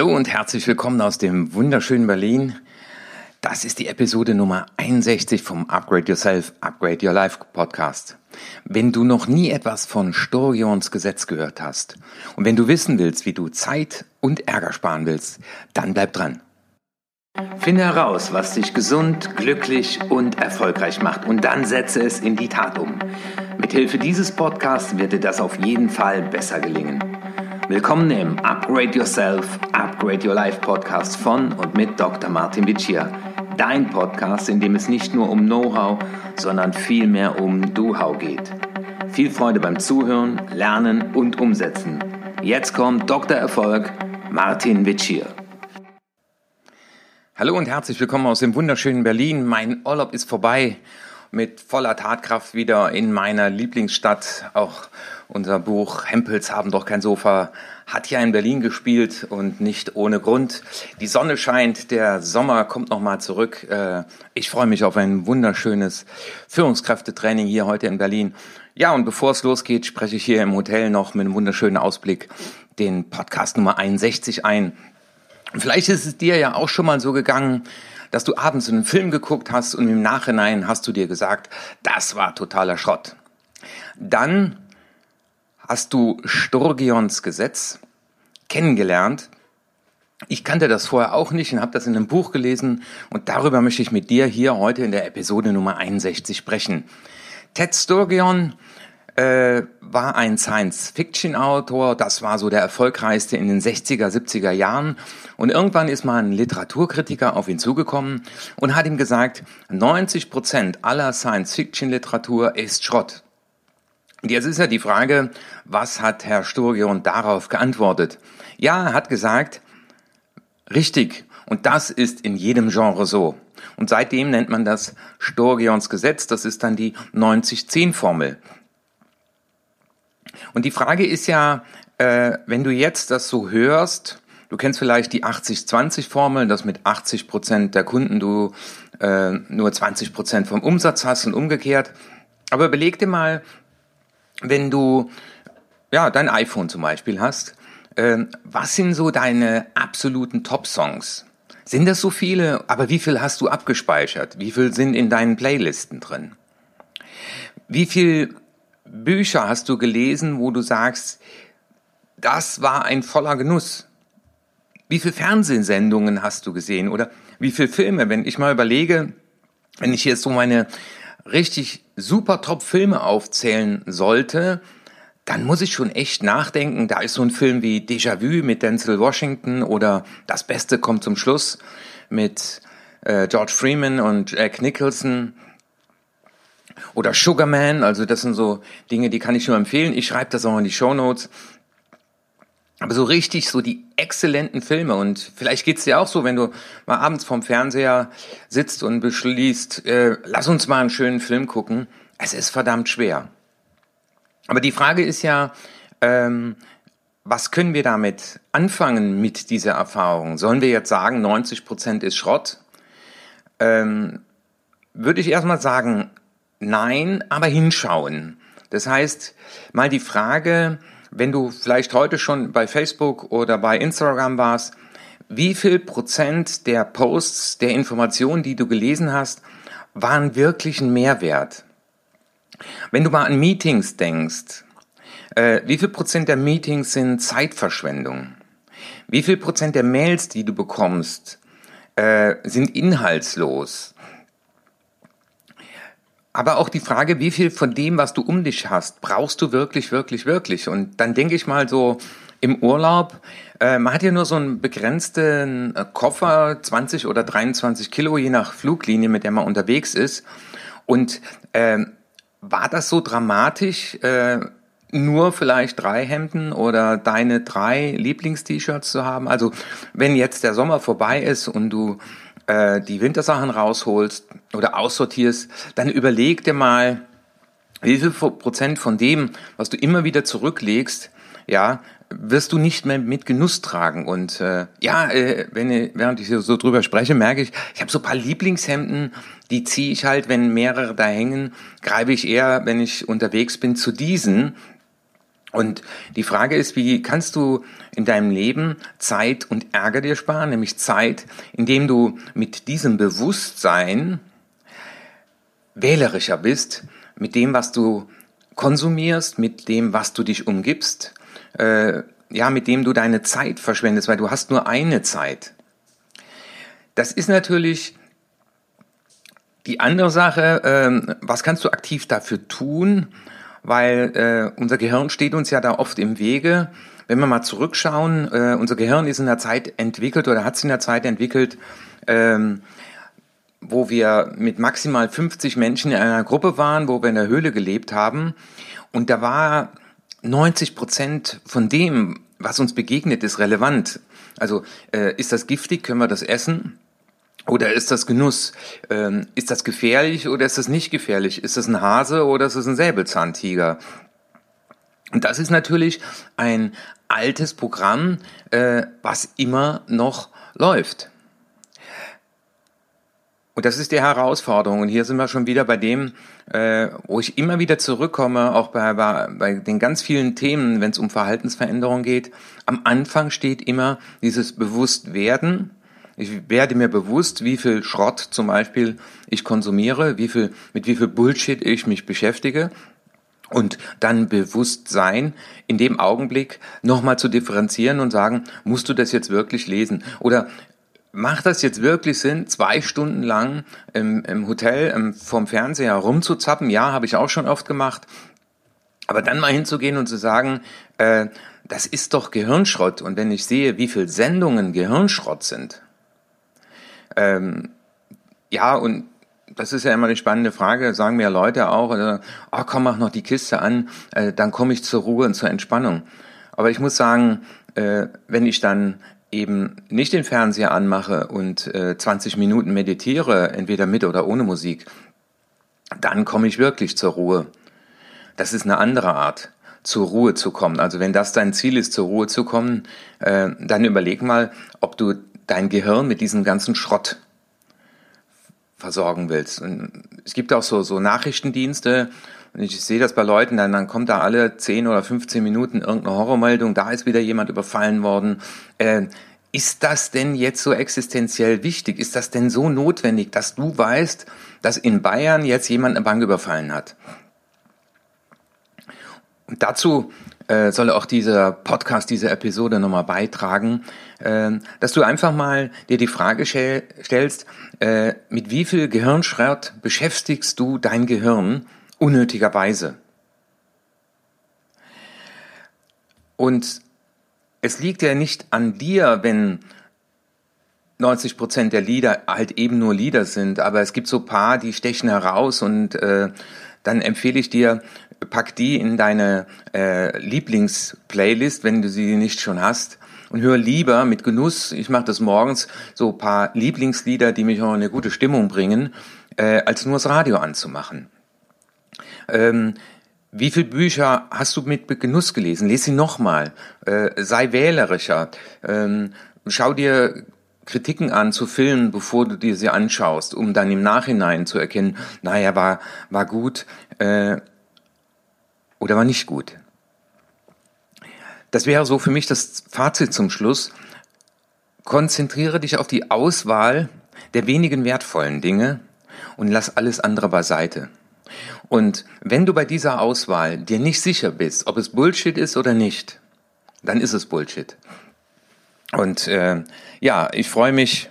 Hallo und herzlich willkommen aus dem wunderschönen Berlin. Das ist die Episode Nummer 61 vom Upgrade Yourself, Upgrade Your Life Podcast. Wenn du noch nie etwas von Sturgeons Gesetz gehört hast und wenn du wissen willst, wie du Zeit und Ärger sparen willst, dann bleib dran. Finde heraus, was dich gesund, glücklich und erfolgreich macht und dann setze es in die Tat um. Mithilfe dieses Podcasts wird dir das auf jeden Fall besser gelingen. Willkommen im Upgrade Yourself, Upgrade Your Life Podcast von und mit Dr. Martin Vicia. Dein Podcast, in dem es nicht nur um Know-how, sondern vielmehr um Do-How geht. Viel Freude beim Zuhören, Lernen und Umsetzen. Jetzt kommt Dr. Erfolg, Martin Vicia. Hallo und herzlich willkommen aus dem wunderschönen Berlin. Mein Urlaub ist vorbei mit voller Tatkraft wieder in meiner Lieblingsstadt. Auch unser Buch Hempels haben doch kein Sofa hat ja in Berlin gespielt und nicht ohne Grund. Die Sonne scheint, der Sommer kommt nochmal zurück. Äh, ich freue mich auf ein wunderschönes Führungskräftetraining hier heute in Berlin. Ja, und bevor es losgeht, spreche ich hier im Hotel noch mit einem wunderschönen Ausblick den Podcast Nummer 61 ein. Vielleicht ist es dir ja auch schon mal so gegangen, dass du abends einen Film geguckt hast und im Nachhinein hast du dir gesagt, das war totaler Schrott. Dann hast du Sturgeons Gesetz kennengelernt. Ich kannte das vorher auch nicht und habe das in einem Buch gelesen und darüber möchte ich mit dir hier heute in der Episode Nummer 61 sprechen. Ted Sturgeon äh, war ein Science-Fiction-Autor, das war so der erfolgreichste in den 60er, 70er Jahren und irgendwann ist mal ein Literaturkritiker auf ihn zugekommen und hat ihm gesagt, 90 Prozent aller Science-Fiction-Literatur ist Schrott. Und jetzt ist ja die Frage, was hat Herr Sturgeon darauf geantwortet? Ja, er hat gesagt, richtig, und das ist in jedem Genre so. Und seitdem nennt man das Sturgeons Gesetz, das ist dann die 90-10-Formel. Und die Frage ist ja, äh, wenn du jetzt das so hörst, du kennst vielleicht die 80-20-Formel, dass mit 80 Prozent der Kunden du äh, nur 20 Prozent vom Umsatz hast und umgekehrt. Aber überleg dir mal, wenn du ja dein iPhone zum Beispiel hast, äh, was sind so deine absoluten Top-Songs? Sind das so viele? Aber wie viel hast du abgespeichert? Wie viel sind in deinen Playlisten drin? Wie viel Bücher hast du gelesen, wo du sagst, das war ein voller Genuss? Wie viel Fernsehsendungen hast du gesehen? Oder wie viel Filme? Wenn ich mal überlege, wenn ich jetzt so meine richtig super Top-Filme aufzählen sollte, dann muss ich schon echt nachdenken. Da ist so ein Film wie Déjà-vu mit Denzel Washington oder Das Beste kommt zum Schluss mit äh, George Freeman und Jack Nicholson. Oder Sugarman, also das sind so Dinge, die kann ich nur empfehlen. Ich schreibe das auch in die Show Notes. Aber so richtig, so die exzellenten Filme und vielleicht geht's dir auch so, wenn du mal abends vorm Fernseher sitzt und beschließt, äh, lass uns mal einen schönen Film gucken. Es ist verdammt schwer. Aber die Frage ist ja, ähm, was können wir damit anfangen mit dieser Erfahrung? Sollen wir jetzt sagen, 90 Prozent ist Schrott? Ähm, würde ich erstmal sagen, nein, aber hinschauen. Das heißt, mal die Frage, wenn du vielleicht heute schon bei Facebook oder bei Instagram warst, wie viel Prozent der Posts, der Informationen, die du gelesen hast, waren wirklich ein Mehrwert? Wenn du mal an Meetings denkst, äh, wie viel Prozent der Meetings sind Zeitverschwendung? Wie viel Prozent der Mails, die du bekommst, äh, sind inhaltslos? Aber auch die Frage, wie viel von dem, was du um dich hast, brauchst du wirklich, wirklich, wirklich? Und dann denke ich mal so im Urlaub, äh, man hat ja nur so einen begrenzten äh, Koffer, 20 oder 23 Kilo, je nach Fluglinie, mit der man unterwegs ist. Und äh, war das so dramatisch, äh, nur vielleicht drei Hemden oder deine drei Lieblingst-T-Shirts zu haben? Also wenn jetzt der Sommer vorbei ist und du äh, die Wintersachen rausholst oder aussortierst, dann überleg dir mal, wie viel Prozent von dem, was du immer wieder zurücklegst, ja, wirst du nicht mehr mit Genuss tragen. Und äh, ja, äh, wenn, während ich so drüber spreche, merke ich, ich habe so paar Lieblingshemden, die ziehe ich halt, wenn mehrere da hängen, greife ich eher, wenn ich unterwegs bin, zu diesen. Und die Frage ist, wie kannst du in deinem Leben Zeit und Ärger dir sparen, nämlich Zeit, indem du mit diesem Bewusstsein wählerischer bist, mit dem, was du konsumierst, mit dem, was du dich umgibst, äh, ja, mit dem du deine Zeit verschwendest, weil du hast nur eine Zeit. Das ist natürlich die andere Sache, äh, was kannst du aktiv dafür tun? Weil äh, unser Gehirn steht uns ja da oft im Wege. Wenn wir mal zurückschauen, äh, unser Gehirn ist in der Zeit entwickelt oder hat sich in der Zeit entwickelt, ähm, wo wir mit maximal 50 Menschen in einer Gruppe waren, wo wir in der Höhle gelebt haben. Und da war 90 Prozent von dem, was uns begegnet, ist relevant. Also äh, ist das giftig, können wir das essen? Oder ist das Genuss? Ähm, ist das gefährlich oder ist das nicht gefährlich? Ist das ein Hase oder ist das ein Säbelzahntiger? Und das ist natürlich ein altes Programm, äh, was immer noch läuft. Und das ist die Herausforderung. Und hier sind wir schon wieder bei dem, äh, wo ich immer wieder zurückkomme, auch bei, bei, bei den ganz vielen Themen, wenn es um Verhaltensveränderung geht. Am Anfang steht immer dieses Bewusstwerden ich werde mir bewusst, wie viel Schrott zum Beispiel ich konsumiere, wie viel, mit wie viel Bullshit ich mich beschäftige und dann bewusst sein, in dem Augenblick nochmal zu differenzieren und sagen, musst du das jetzt wirklich lesen? Oder macht das jetzt wirklich Sinn, zwei Stunden lang im, im Hotel im, vom Fernseher rumzuzappen? Ja, habe ich auch schon oft gemacht. Aber dann mal hinzugehen und zu sagen, äh, das ist doch Gehirnschrott. Und wenn ich sehe, wie viel Sendungen Gehirnschrott sind, ähm, ja, und das ist ja immer die spannende Frage, sagen mir Leute auch, äh, oh, komm, mach noch die Kiste an, äh, dann komme ich zur Ruhe und zur Entspannung. Aber ich muss sagen, äh, wenn ich dann eben nicht den Fernseher anmache und äh, 20 Minuten meditiere, entweder mit oder ohne Musik, dann komme ich wirklich zur Ruhe. Das ist eine andere Art, zur Ruhe zu kommen. Also wenn das dein Ziel ist, zur Ruhe zu kommen, äh, dann überleg mal, ob du dein Gehirn mit diesem ganzen Schrott versorgen willst. Und es gibt auch so, so Nachrichtendienste, und ich sehe das bei Leuten, dann, dann kommt da alle 10 oder 15 Minuten irgendeine Horrormeldung, da ist wieder jemand überfallen worden. Äh, ist das denn jetzt so existenziell wichtig? Ist das denn so notwendig, dass du weißt, dass in Bayern jetzt jemand eine Bank überfallen hat? Dazu äh, soll auch dieser Podcast, diese Episode nochmal beitragen, äh, dass du einfach mal dir die Frage stellst, äh, mit wie viel Gehirnschrott beschäftigst du dein Gehirn unnötigerweise? Und es liegt ja nicht an dir, wenn 90 Prozent der Lieder halt eben nur Lieder sind, aber es gibt so paar, die stechen heraus und äh, dann empfehle ich dir, pack die in deine äh, Lieblingsplaylist, wenn du sie nicht schon hast. Und hör lieber mit Genuss, ich mache das morgens, so paar Lieblingslieder, die mich auch in eine gute Stimmung bringen, äh, als nur das Radio anzumachen. Ähm, wie viele Bücher hast du mit Genuss gelesen? Lies sie nochmal. Äh, sei wählerischer. Ähm, schau dir Kritiken an zu Filmen, bevor du dir sie anschaust, um dann im Nachhinein zu erkennen, naja, war, war gut. Äh, oder war nicht gut. Das wäre so für mich das Fazit zum Schluss. Konzentriere dich auf die Auswahl der wenigen wertvollen Dinge und lass alles andere beiseite. Und wenn du bei dieser Auswahl dir nicht sicher bist, ob es Bullshit ist oder nicht, dann ist es Bullshit. Und äh, ja, ich freue mich,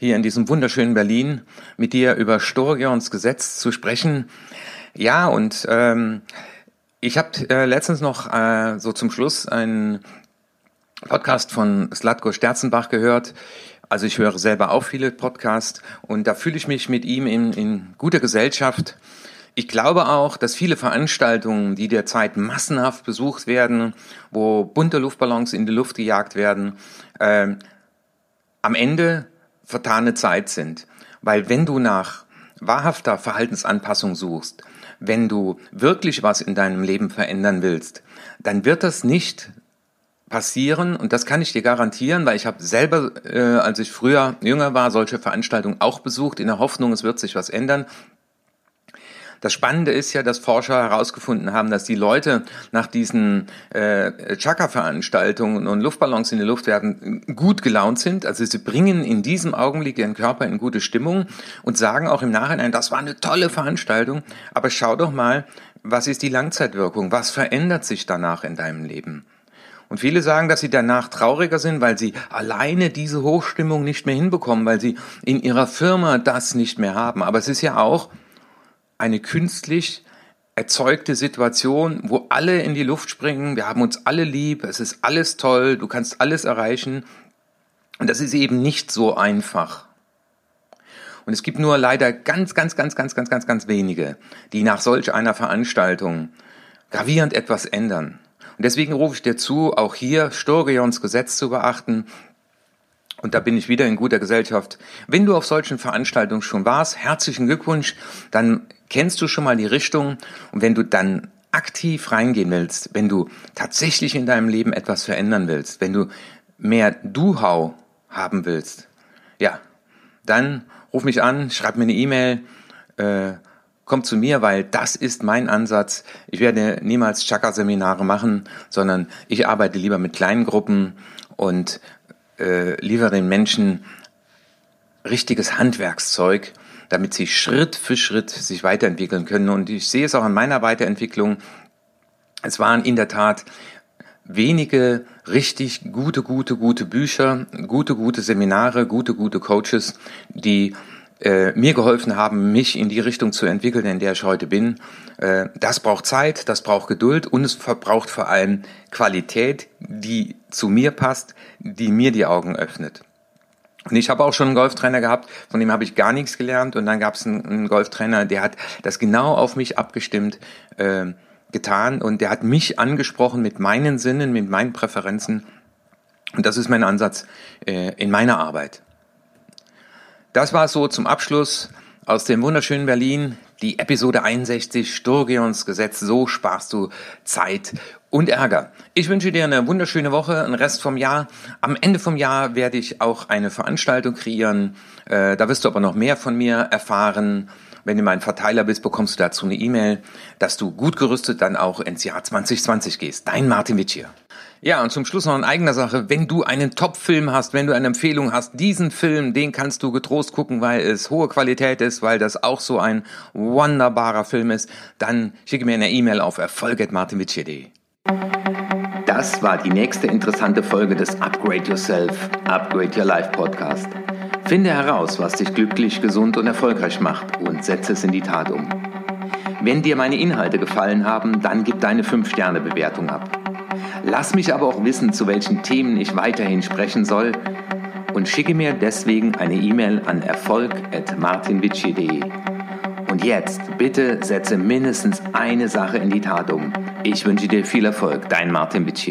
hier in diesem wunderschönen Berlin mit dir über Sturgeons Gesetz zu sprechen. Ja, und ähm, ich habe äh, letztens noch äh, so zum Schluss einen Podcast von Slatko Sterzenbach gehört. Also ich höre selber auch viele Podcasts und da fühle ich mich mit ihm in, in guter Gesellschaft. Ich glaube auch, dass viele Veranstaltungen, die derzeit massenhaft besucht werden, wo bunte Luftballons in die Luft gejagt werden, äh, am Ende vertane Zeit sind. Weil wenn du nach wahrhafter Verhaltensanpassung suchst, wenn du wirklich was in deinem Leben verändern willst, dann wird das nicht passieren und das kann ich dir garantieren, weil ich habe selber, äh, als ich früher jünger war, solche Veranstaltungen auch besucht in der Hoffnung, es wird sich was ändern. Das Spannende ist ja, dass Forscher herausgefunden haben, dass die Leute nach diesen äh, Chakra-Veranstaltungen und Luftballons in die Luft werden gut gelaunt sind. Also sie bringen in diesem Augenblick ihren Körper in gute Stimmung und sagen auch im Nachhinein, das war eine tolle Veranstaltung. Aber schau doch mal, was ist die Langzeitwirkung? Was verändert sich danach in deinem Leben? Und viele sagen, dass sie danach trauriger sind, weil sie alleine diese Hochstimmung nicht mehr hinbekommen, weil sie in ihrer Firma das nicht mehr haben. Aber es ist ja auch eine künstlich erzeugte Situation, wo alle in die Luft springen, wir haben uns alle lieb, es ist alles toll, du kannst alles erreichen. Und das ist eben nicht so einfach. Und es gibt nur leider ganz, ganz, ganz, ganz, ganz, ganz, ganz wenige, die nach solch einer Veranstaltung gravierend etwas ändern. Und deswegen rufe ich dir zu, auch hier Sturgeons Gesetz zu beachten. Und da bin ich wieder in guter Gesellschaft. Wenn du auf solchen Veranstaltungen schon warst, herzlichen Glückwunsch, dann kennst du schon mal die Richtung. Und wenn du dann aktiv reingehen willst, wenn du tatsächlich in deinem Leben etwas verändern willst, wenn du mehr Du-Hau haben willst, ja, dann ruf mich an, schreib mir eine E-Mail, äh, kommt zu mir, weil das ist mein Ansatz. Ich werde niemals Chakra-Seminare machen, sondern ich arbeite lieber mit kleinen Gruppen und äh, liefere den Menschen richtiges Handwerkszeug, damit sie Schritt für Schritt sich weiterentwickeln können. Und ich sehe es auch an meiner Weiterentwicklung. Es waren in der Tat wenige richtig gute, gute, gute Bücher, gute, gute Seminare, gute, gute Coaches, die äh, mir geholfen haben, mich in die Richtung zu entwickeln, in der ich heute bin. Äh, das braucht Zeit, das braucht Geduld und es verbraucht vor allem Qualität, die zu mir passt, die mir die Augen öffnet. Und ich habe auch schon einen Golftrainer gehabt, von dem habe ich gar nichts gelernt. Und dann gab es einen, einen, Golftrainer, der hat das genau auf mich abgestimmt äh, getan und der hat mich angesprochen mit meinen Sinnen, mit meinen Präferenzen. Und das ist mein Ansatz äh, in meiner Arbeit. Das war so zum Abschluss aus dem wunderschönen Berlin. Die Episode 61 Sturgeons Gesetz. So sparst du Zeit und Ärger. Ich wünsche dir eine wunderschöne Woche, einen Rest vom Jahr. Am Ende vom Jahr werde ich auch eine Veranstaltung kreieren. Äh, da wirst du aber noch mehr von mir erfahren. Wenn du mein Verteiler bist, bekommst du dazu eine E-Mail, dass du gut gerüstet dann auch ins Jahr 2020 gehst. Dein Martin Witsch hier. Ja, und zum Schluss noch in eigener Sache. Wenn du einen Top-Film hast, wenn du eine Empfehlung hast, diesen Film, den kannst du getrost gucken, weil es hohe Qualität ist, weil das auch so ein wunderbarer Film ist, dann schicke mir eine E-Mail auf erfolg.martinwitsch.de. Das war die nächste interessante Folge des Upgrade Yourself, Upgrade Your Life Podcast. Finde heraus, was dich glücklich, gesund und erfolgreich macht und setze es in die Tat um. Wenn dir meine Inhalte gefallen haben, dann gib deine 5-Sterne-Bewertung ab. Lass mich aber auch wissen, zu welchen Themen ich weiterhin sprechen soll und schicke mir deswegen eine E-Mail an erfolg.martinvici.de. Und jetzt bitte setze mindestens eine Sache in die Tat um. Ich wünsche dir viel Erfolg, dein Martin Witsch